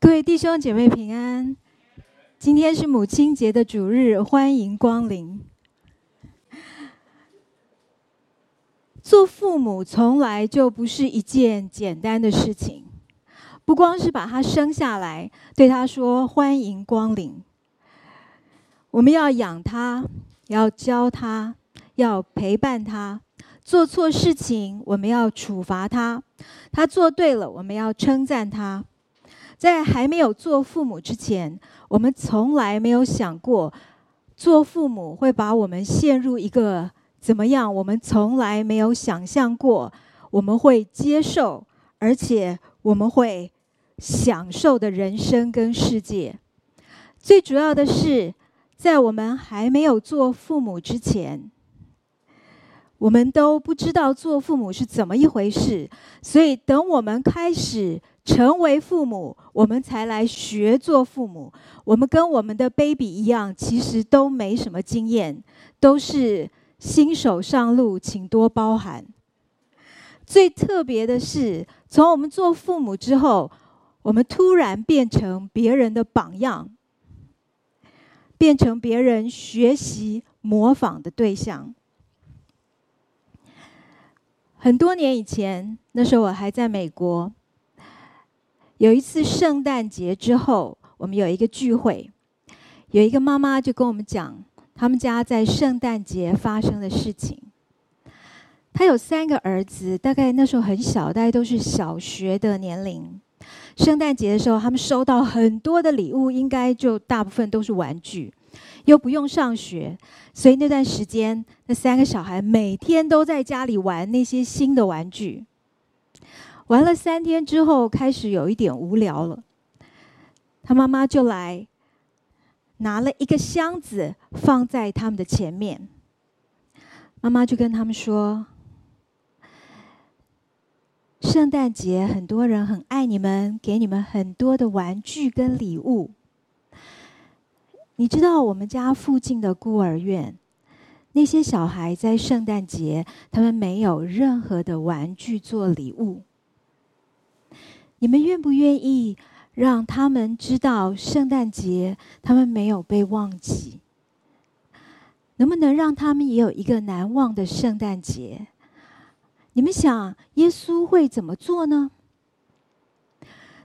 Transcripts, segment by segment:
各位弟兄姐妹平安，今天是母亲节的主日，欢迎光临。做父母从来就不是一件简单的事情，不光是把他生下来，对他说欢迎光临，我们要养他，要教他，要陪伴他。做错事情，我们要处罚他；他做对了，我们要称赞他。在还没有做父母之前，我们从来没有想过，做父母会把我们陷入一个怎么样？我们从来没有想象过，我们会接受，而且我们会享受的人生跟世界。最主要的是，在我们还没有做父母之前，我们都不知道做父母是怎么一回事，所以等我们开始。成为父母，我们才来学做父母。我们跟我们的 baby 一样，其实都没什么经验，都是新手上路，请多包涵。最特别的是，从我们做父母之后，我们突然变成别人的榜样，变成别人学习模仿的对象。很多年以前，那时候我还在美国。有一次圣诞节之后，我们有一个聚会，有一个妈妈就跟我们讲他们家在圣诞节发生的事情。他有三个儿子，大概那时候很小，大概都是小学的年龄。圣诞节的时候，他们收到很多的礼物，应该就大部分都是玩具，又不用上学，所以那段时间，那三个小孩每天都在家里玩那些新的玩具。玩了三天之后，开始有一点无聊了。他妈妈就来拿了一个箱子放在他们的前面。妈妈就跟他们说：“圣诞节很多人很爱你们，给你们很多的玩具跟礼物。你知道我们家附近的孤儿院，那些小孩在圣诞节，他们没有任何的玩具做礼物。”你们愿不愿意让他们知道圣诞节他们没有被忘记？能不能让他们也有一个难忘的圣诞节？你们想耶稣会怎么做呢？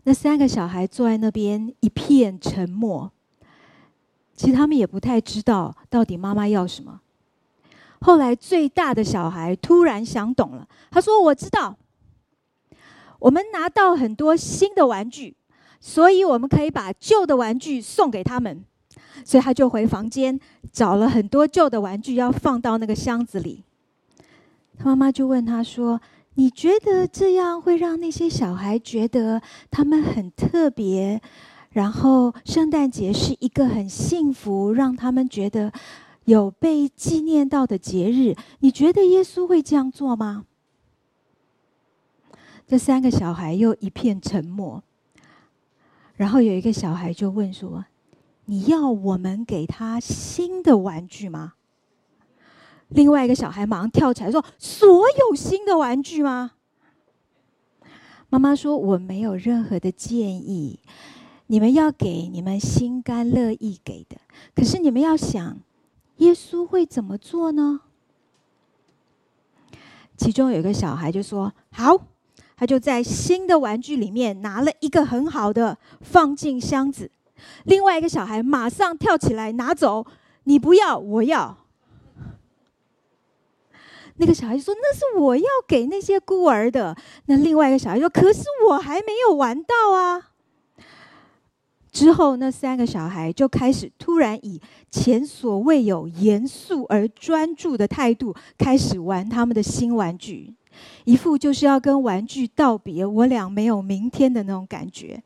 那三个小孩坐在那边一片沉默，其实他们也不太知道到底妈妈要什么。后来最大的小孩突然想懂了，他说：“我知道。”我们拿到很多新的玩具，所以我们可以把旧的玩具送给他们。所以他就回房间找了很多旧的玩具，要放到那个箱子里。他妈妈就问他说：“你觉得这样会让那些小孩觉得他们很特别，然后圣诞节是一个很幸福，让他们觉得有被纪念到的节日？你觉得耶稣会这样做吗？”这三个小孩又一片沉默，然后有一个小孩就问说：“你要我们给他新的玩具吗？”另外一个小孩马上跳起来说：“所有新的玩具吗？”妈妈说：“我没有任何的建议，你们要给你们心甘乐意给的。可是你们要想，耶稣会怎么做呢？”其中有一个小孩就说：“好。”他就在新的玩具里面拿了一个很好的，放进箱子。另外一个小孩马上跳起来拿走，你不要，我要。那个小孩说：“那是我要给那些孤儿的。”那另外一个小孩说：“可是我还没有玩到啊。”之后，那三个小孩就开始突然以前所未有严肃而专注的态度开始玩他们的新玩具。一副就是要跟玩具道别，我俩没有明天的那种感觉。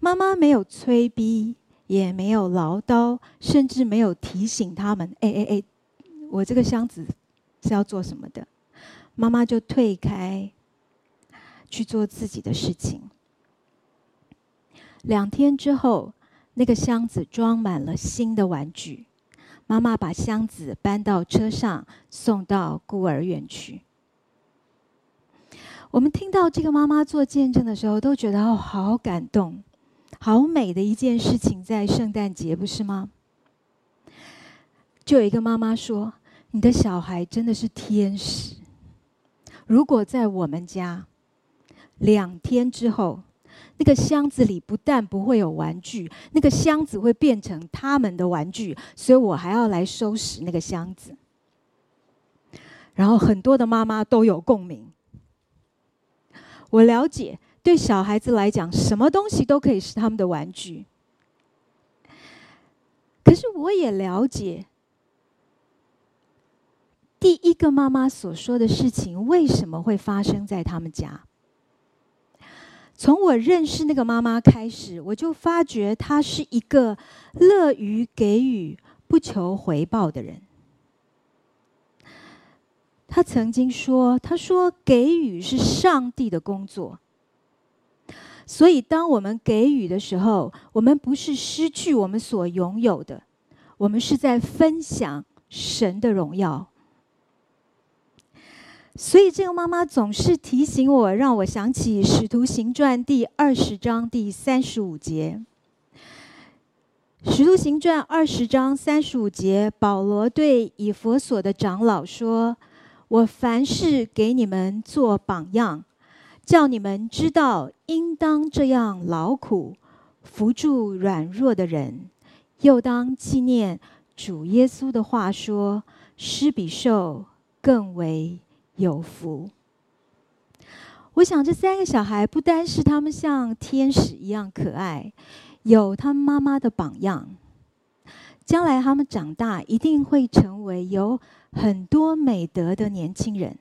妈妈没有催逼，也没有唠叨，甚至没有提醒他们：“哎哎哎，我这个箱子是要做什么的？”妈妈就退开，去做自己的事情。两天之后，那个箱子装满了新的玩具。妈妈把箱子搬到车上，送到孤儿院去。我们听到这个妈妈做见证的时候，都觉得哦，好感动，好美的一件事情，在圣诞节，不是吗？就有一个妈妈说：“你的小孩真的是天使。如果在我们家，两天之后，那个箱子里不但不会有玩具，那个箱子会变成他们的玩具，所以我还要来收拾那个箱子。”然后很多的妈妈都有共鸣。我了解，对小孩子来讲，什么东西都可以是他们的玩具。可是我也了解。第一个妈妈所说的事情为什么会发生在他们家？从我认识那个妈妈开始，我就发觉她是一个乐于给予、不求回报的人。她曾经说：“她说给予是上帝的工作，所以当我们给予的时候，我们不是失去我们所拥有的，我们是在分享神的荣耀。”所以，这个妈妈总是提醒我，让我想起《使徒行传》第二十章第三十五节。《使徒行传》二十章三十五节，保罗对以弗所的长老说：“我凡事给你们做榜样，叫你们知道应当这样劳苦，扶助软弱的人，又当纪念主耶稣的话说：施比受更为。”有福。我想，这三个小孩不单是他们像天使一样可爱，有他们妈妈的榜样，将来他们长大一定会成为有很多美德的年轻人。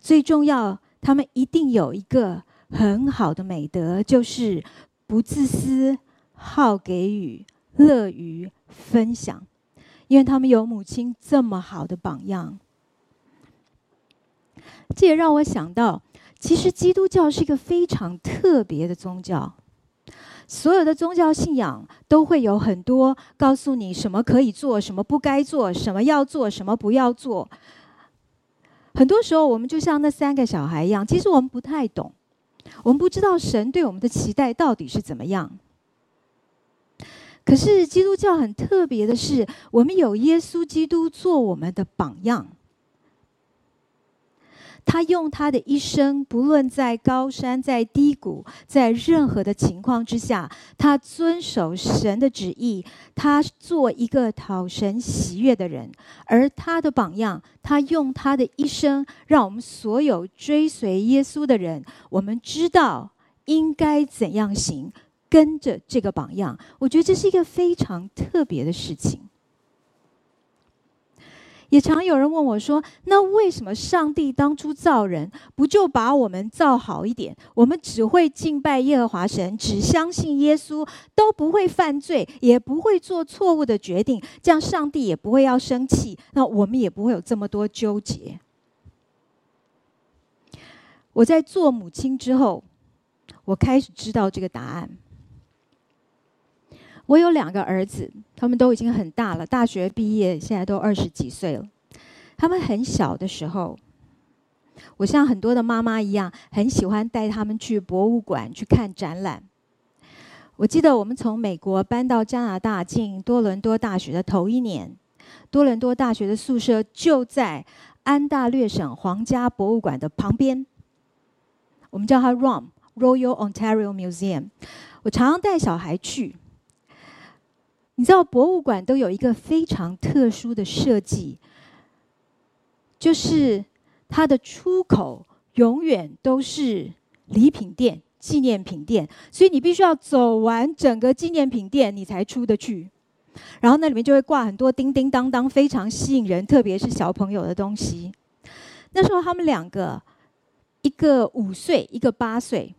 最重要，他们一定有一个很好的美德，就是不自私、好给予、乐于分享，因为他们有母亲这么好的榜样。这也让我想到，其实基督教是一个非常特别的宗教。所有的宗教信仰都会有很多告诉你什么可以做，什么不该做，什么要做，什么不要做。很多时候，我们就像那三个小孩一样，其实我们不太懂，我们不知道神对我们的期待到底是怎么样。可是基督教很特别的是，我们有耶稣基督做我们的榜样。他用他的一生，不论在高山、在低谷，在任何的情况之下，他遵守神的旨意，他做一个讨神喜悦的人。而他的榜样，他用他的一生，让我们所有追随耶稣的人，我们知道应该怎样行，跟着这个榜样。我觉得这是一个非常特别的事情。也常有人问我说：“那为什么上帝当初造人，不就把我们造好一点？我们只会敬拜耶和华神，只相信耶稣，都不会犯罪，也不会做错误的决定，这样上帝也不会要生气，那我们也不会有这么多纠结。”我在做母亲之后，我开始知道这个答案。我有两个儿子，他们都已经很大了，大学毕业，现在都二十几岁了。他们很小的时候，我像很多的妈妈一样，很喜欢带他们去博物馆去看展览。我记得我们从美国搬到加拿大进多伦多大学的头一年，多伦多大学的宿舍就在安大略省皇家博物馆的旁边，我们叫它 ROM Royal Ontario Museum。我常常带小孩去。你知道博物馆都有一个非常特殊的设计，就是它的出口永远都是礼品店、纪念品店，所以你必须要走完整个纪念品店，你才出得去。然后那里面就会挂很多叮叮当当，非常吸引人，特别是小朋友的东西。那时候他们两个，一个五岁，一个八岁，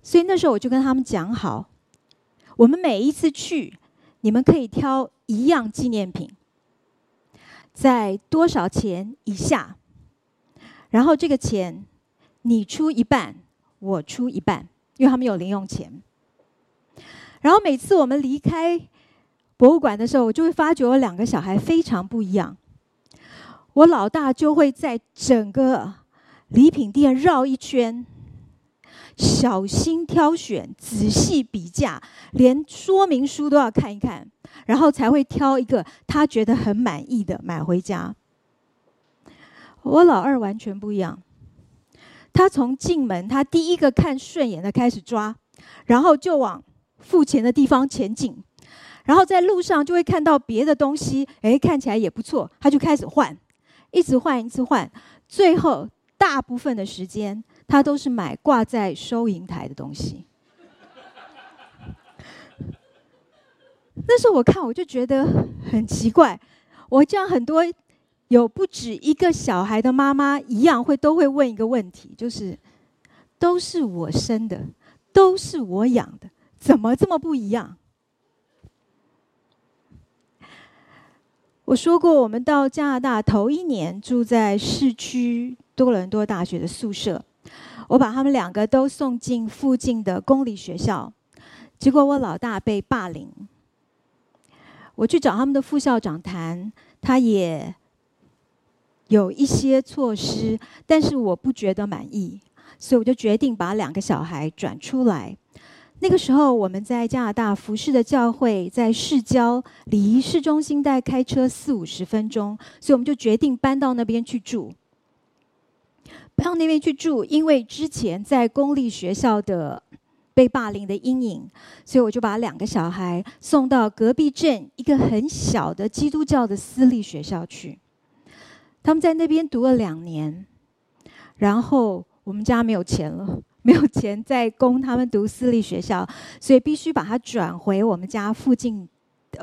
所以那时候我就跟他们讲好。我们每一次去，你们可以挑一样纪念品，在多少钱以下？然后这个钱你出一半，我出一半，因为他们有零用钱。然后每次我们离开博物馆的时候，我就会发觉我两个小孩非常不一样。我老大就会在整个礼品店绕一圈，小心挑选，仔细比价，连说明书都要看一看，然后才会挑一个他觉得很满意的买回家。我老二完全不一样，他从进门，他第一个看顺眼的开始抓，然后就往付钱的地方前进，然后在路上就会看到别的东西，诶，看起来也不错，他就开始换，一直换，一直换，最后。大部分的时间，他都是买挂在收银台的东西。那时候我看，我就觉得很奇怪。我这样很多有不止一个小孩的妈妈一样，会都会问一个问题，就是：都是我生的，都是我养的，怎么这么不一样？我说过，我们到加拿大头一年住在市区。多伦多大学的宿舍，我把他们两个都送进附近的公立学校，结果我老大被霸凌。我去找他们的副校长谈，他也有一些措施，但是我不觉得满意，所以我就决定把两个小孩转出来。那个时候我们在加拿大服侍的教会在市郊，离市中心带开车四五十分钟，所以我们就决定搬到那边去住。到那边去住，因为之前在公立学校的被霸凌的阴影，所以我就把两个小孩送到隔壁镇一个很小的基督教的私立学校去。他们在那边读了两年，然后我们家没有钱了，没有钱再供他们读私立学校，所以必须把他转回我们家附近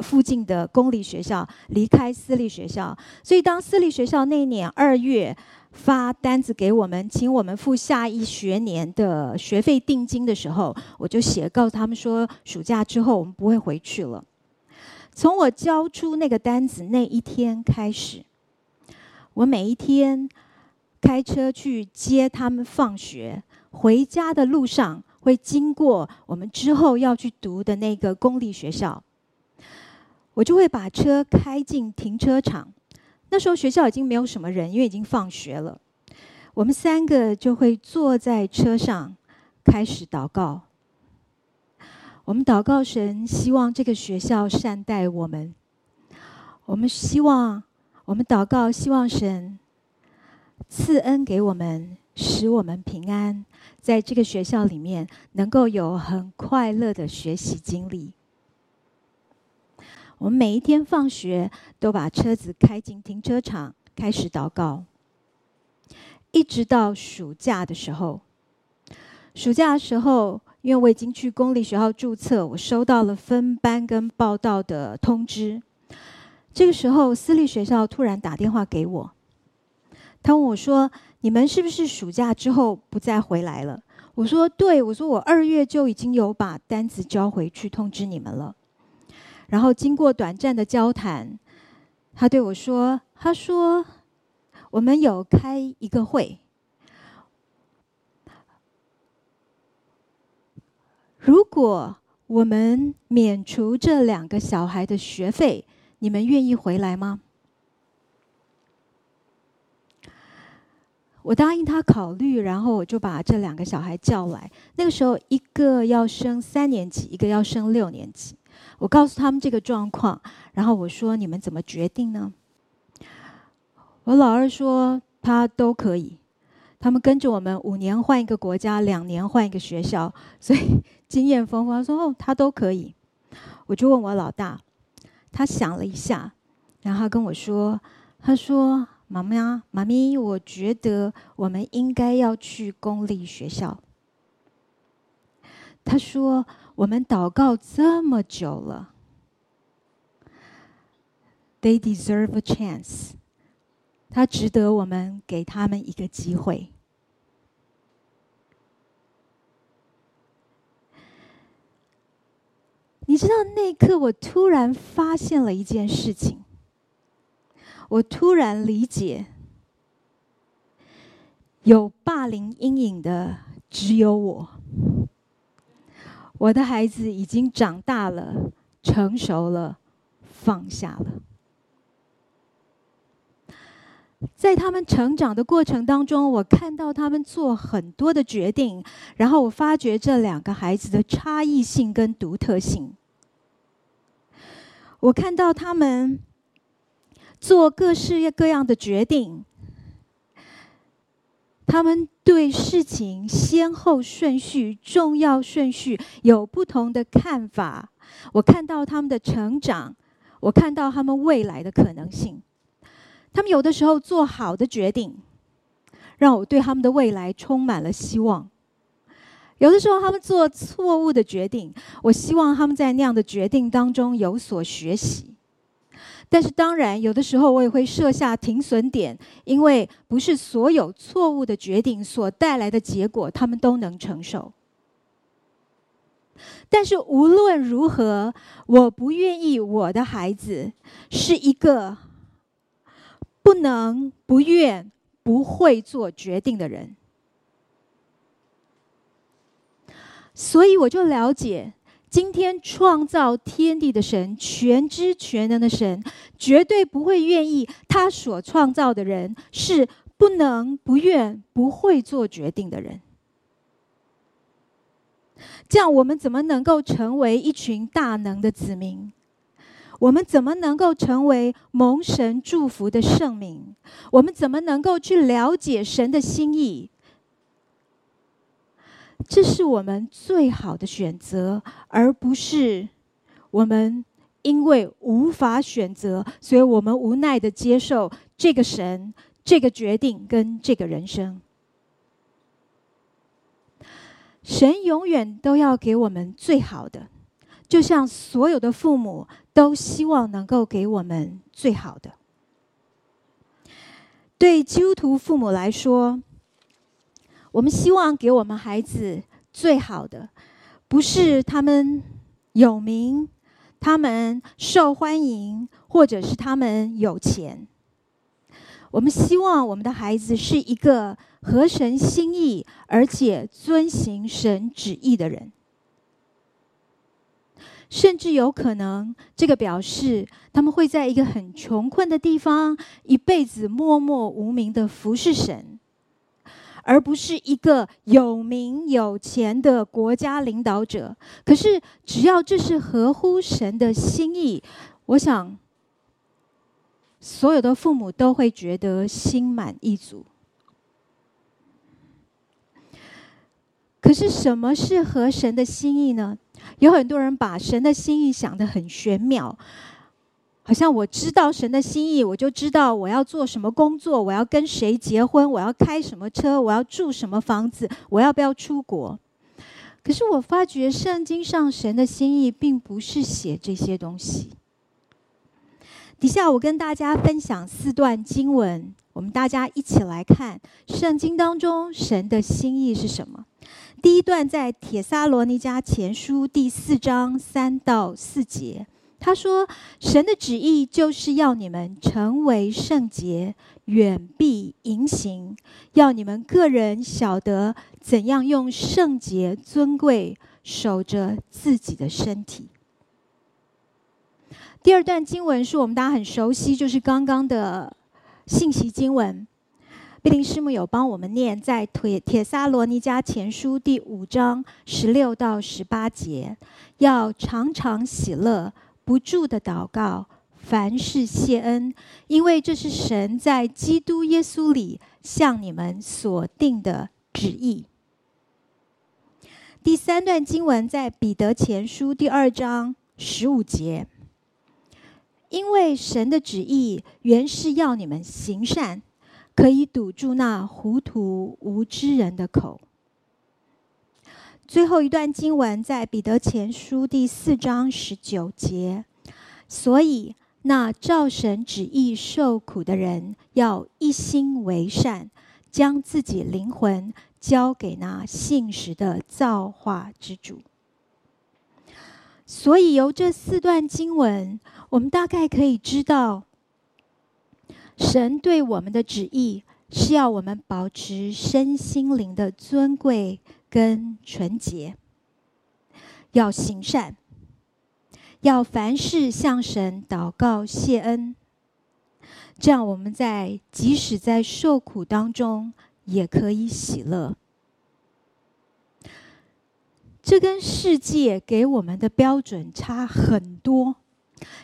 附近的公立学校，离开私立学校。所以当私立学校那一年二月。发单子给我们，请我们付下一学年的学费定金的时候，我就写告诉他们说，暑假之后我们不会回去了。从我交出那个单子那一天开始，我每一天开车去接他们放学，回家的路上会经过我们之后要去读的那个公立学校，我就会把车开进停车场。那时候学校已经没有什么人，因为已经放学了。我们三个就会坐在车上开始祷告。我们祷告神，希望这个学校善待我们。我们希望，我们祷告，希望神赐恩给我们，使我们平安，在这个学校里面能够有很快乐的学习经历。我们每一天放学都把车子开进停车场，开始祷告，一直到暑假的时候。暑假的时候，因为我已经去公立学校注册，我收到了分班跟报到的通知。这个时候，私立学校突然打电话给我，他问我说：“你们是不是暑假之后不再回来了？”我说：“对，我说我二月就已经有把单子交回去通知你们了。”然后经过短暂的交谈，他对我说：“他说，我们有开一个会，如果我们免除这两个小孩的学费，你们愿意回来吗？”我答应他考虑，然后我就把这两个小孩叫来。那个时候，一个要升三年级，一个要升六年级。我告诉他们这个状况，然后我说：“你们怎么决定呢？”我老二说：“他都可以。”他们跟着我们五年换一个国家，两年换一个学校，所以 经验丰富。他说：“哦，他都可以。”我就问我老大，他想了一下，然后跟我说：“他说，妈妈，妈咪，我觉得我们应该要去公立学校。”他说。我们祷告这么久了，They deserve a chance。他值得我们给他们一个机会。你知道那一刻，我突然发现了一件事情，我突然理解，有霸凌阴影的只有我。我的孩子已经长大了，成熟了，放下了。在他们成长的过程当中，我看到他们做很多的决定，然后我发觉这两个孩子的差异性跟独特性。我看到他们做各式各样的决定，他们对事情先后顺序、重要顺序有不同的看法。我看到他们的成长，我看到他们未来的可能性。他们有的时候做好的决定，让我对他们的未来充满了希望。有的时候，他们做错误的决定，我希望他们在那样的决定当中有所学习。但是，当然，有的时候我也会设下停损点，因为不是所有错误的决定所带来的结果，他们都能承受。但是无论如何，我不愿意我的孩子是一个不能、不愿、不会做决定的人。所以我就了解，今天创造天地的神，全知全能的神，绝对不会愿意他所创造的人是不能、不愿、不会做决定的人。这样，我们怎么能够成为一群大能的子民？我们怎么能够成为蒙神祝福的圣民？我们怎么能够去了解神的心意？这是我们最好的选择，而不是我们因为无法选择，所以我们无奈的接受这个神、这个决定跟这个人生。神永远都要给我们最好的，就像所有的父母都希望能够给我们最好的。对基督徒父母来说，我们希望给我们孩子最好的，不是他们有名、他们受欢迎，或者是他们有钱。我们希望我们的孩子是一个合神心意，而且遵行神旨意的人。甚至有可能，这个表示他们会在一个很穷困的地方，一辈子默默无名的服侍神。而不是一个有名有钱的国家领导者。可是，只要这是合乎神的心意，我想，所有的父母都会觉得心满意足。可是，什么是合神的心意呢？有很多人把神的心意想得很玄妙。好像我知道神的心意，我就知道我要做什么工作，我要跟谁结婚，我要开什么车，我要住什么房子，我要不要出国？可是我发觉圣经上神的心意并不是写这些东西。底下我跟大家分享四段经文，我们大家一起来看圣经当中神的心意是什么。第一段在帖撒罗尼迦前书第四章三到四节。他说：“神的旨意就是要你们成为圣洁，远避淫行；要你们个人晓得怎样用圣洁尊贵守着自己的身体。”第二段经文是我们大家很熟悉，就是刚刚的信息经文。碧玲师母有帮我们念，在帖帖撒罗尼迦前书第五章十六到十八节，要常常喜乐。不住的祷告，凡事谢恩，因为这是神在基督耶稣里向你们所定的旨意。第三段经文在彼得前书第二章十五节，因为神的旨意原是要你们行善，可以堵住那糊涂无知人的口。最后一段经文在彼得前书第四章十九节，所以那照神旨意受苦的人，要一心为善，将自己灵魂交给那信实的造化之主。所以由这四段经文，我们大概可以知道，神对我们的旨意是要我们保持身心灵的尊贵。跟纯洁，要行善，要凡事向神祷告谢恩。这样我们在即使在受苦当中，也可以喜乐。这跟世界给我们的标准差很多。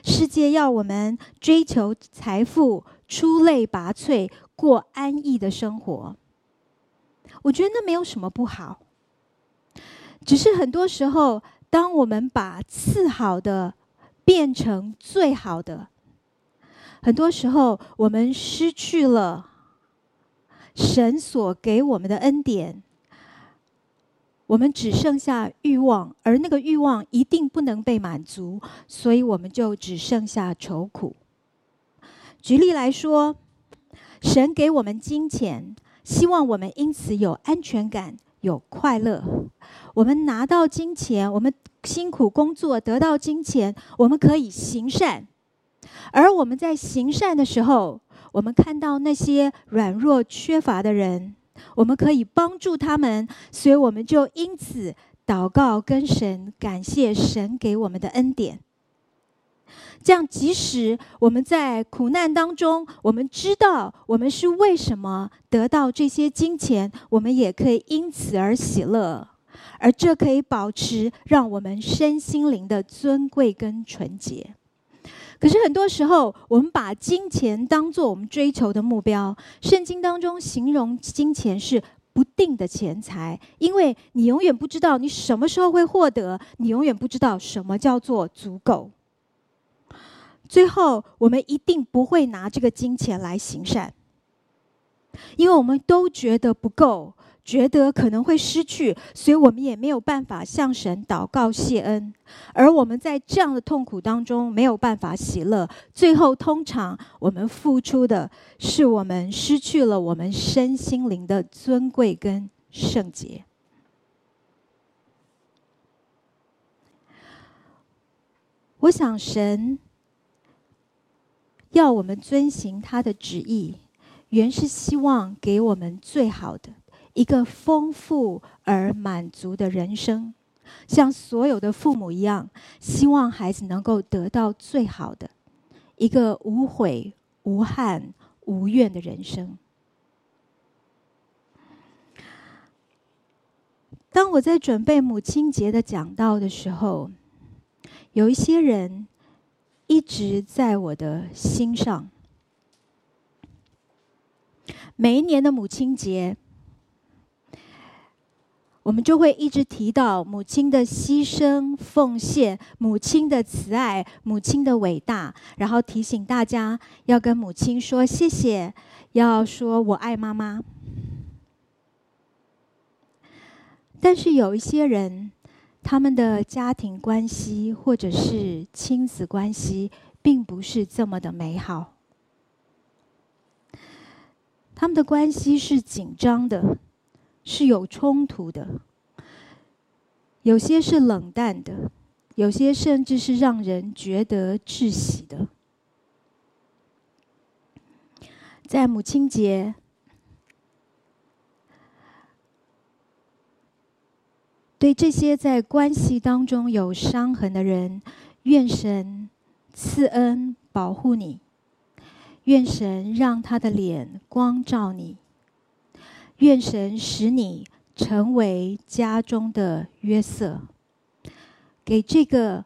世界要我们追求财富、出类拔萃、过安逸的生活。我觉得那没有什么不好，只是很多时候，当我们把次好的变成最好的，很多时候我们失去了神所给我们的恩典，我们只剩下欲望，而那个欲望一定不能被满足，所以我们就只剩下愁苦。举例来说，神给我们金钱。希望我们因此有安全感、有快乐。我们拿到金钱，我们辛苦工作得到金钱，我们可以行善。而我们在行善的时候，我们看到那些软弱缺乏的人，我们可以帮助他们，所以我们就因此祷告跟神感谢神给我们的恩典。这样，即使我们在苦难当中，我们知道我们是为什么得到这些金钱，我们也可以因此而喜乐，而这可以保持让我们身心灵的尊贵跟纯洁。可是很多时候，我们把金钱当做我们追求的目标。圣经当中形容金钱是不定的钱财，因为你永远不知道你什么时候会获得，你永远不知道什么叫做足够。最后，我们一定不会拿这个金钱来行善，因为我们都觉得不够，觉得可能会失去，所以我们也没有办法向神祷告谢恩。而我们在这样的痛苦当中没有办法喜乐，最后通常我们付出的是我们失去了我们身心灵的尊贵跟圣洁。我想神。要我们遵行他的旨意，原是希望给我们最好的一个丰富而满足的人生，像所有的父母一样，希望孩子能够得到最好的一个无悔、无憾、无怨的人生。当我在准备母亲节的讲道的时候，有一些人。一直在我的心上。每一年的母亲节，我们就会一直提到母亲的牺牲奉献、母亲的慈爱、母亲的伟大，然后提醒大家要跟母亲说谢谢，要说我爱妈妈。但是有一些人。他们的家庭关系或者是亲子关系，并不是这么的美好。他们的关系是紧张的，是有冲突的，有些是冷淡的，有些甚至是让人觉得窒息的。在母亲节。对这些在关系当中有伤痕的人，愿神赐恩保护你，愿神让他的脸光照你，愿神使你成为家中的约瑟，给这个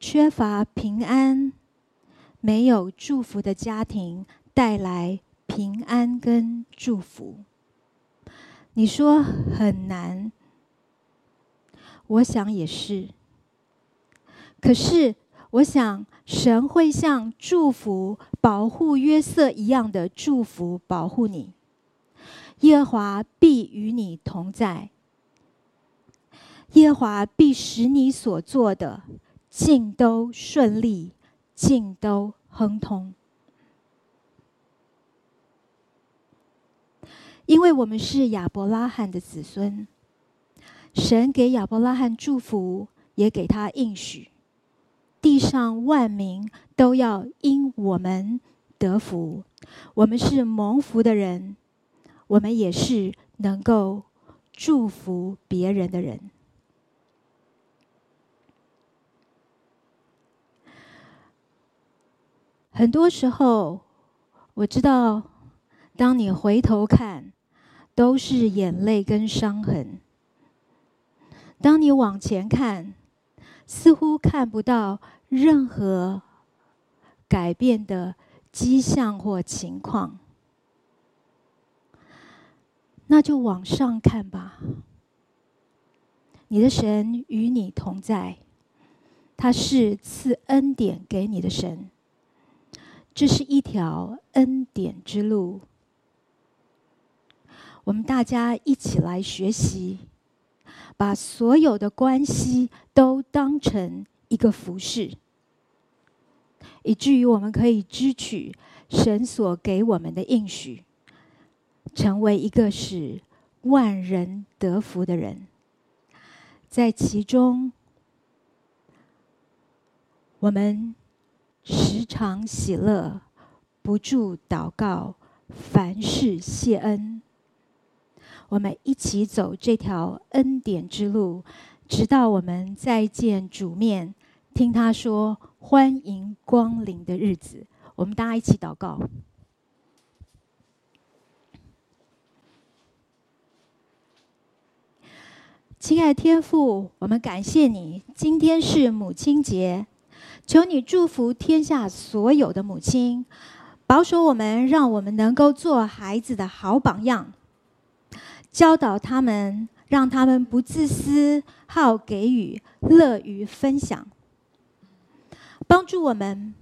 缺乏平安、没有祝福的家庭带来平安跟祝福。你说很难？我想也是，可是我想神会像祝福保护约瑟一样的祝福保护你，耶和华必与你同在，耶和华必使你所做的尽都顺利，尽都亨通，因为我们是亚伯拉罕的子孙。神给亚伯拉罕祝福，也给他应许，地上万民都要因我们得福。我们是蒙福的人，我们也是能够祝福别人的人。很多时候，我知道，当你回头看，都是眼泪跟伤痕；当你往前看，似乎看不到任何改变的迹象或情况。那就往上看吧。你的神与你同在，他是赐恩典给你的神。这是一条恩典之路，我们大家一起来学习，把所有的关系都当成一个服事，以至于我们可以支取神所给我们的应许，成为一个使万人得福的人，在其中，我们。时常喜乐，不住祷告，凡事谢恩。我们一起走这条恩典之路，直到我们再见主面，听他说“欢迎光临”的日子。我们大家一起祷告。亲爱的天父，我们感谢你，今天是母亲节。求你祝福天下所有的母亲，保守我们，让我们能够做孩子的好榜样，教导他们，让他们不自私，好给予，乐于分享，帮助我们，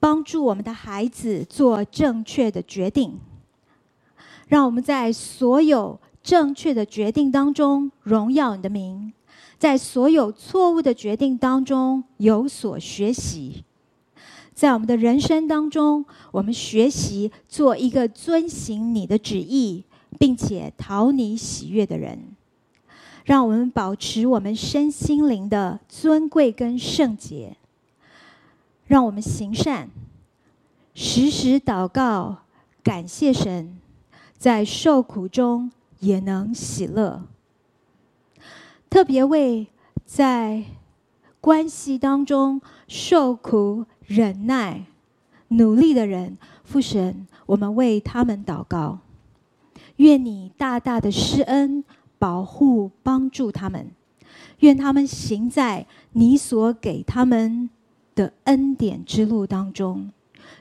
帮助我们的孩子做正确的决定，让我们在所有正确的决定当中荣耀你的名。在所有错误的决定当中有所学习，在我们的人生当中，我们学习做一个遵行你的旨意，并且讨你喜悦的人。让我们保持我们身心灵的尊贵跟圣洁。让我们行善，时时祷告，感谢神，在受苦中也能喜乐。特别为在关系当中受苦、忍耐、努力的人，父神，我们为他们祷告。愿你大大的施恩、保护、帮助他们。愿他们行在你所给他们的恩典之路当中。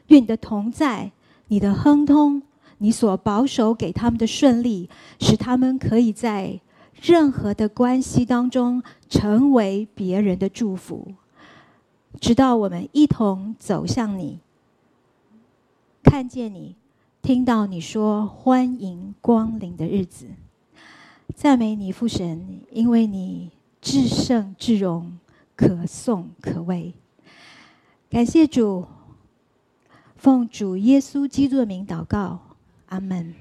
愿你的同在、你的亨通、你所保守给他们的顺利，使他们可以在。任何的关系当中，成为别人的祝福，直到我们一同走向你，看见你，听到你说“欢迎光临”的日子，赞美你父神，因为你至圣至荣，可颂可畏。感谢主，奉主耶稣基督的名祷告，阿门。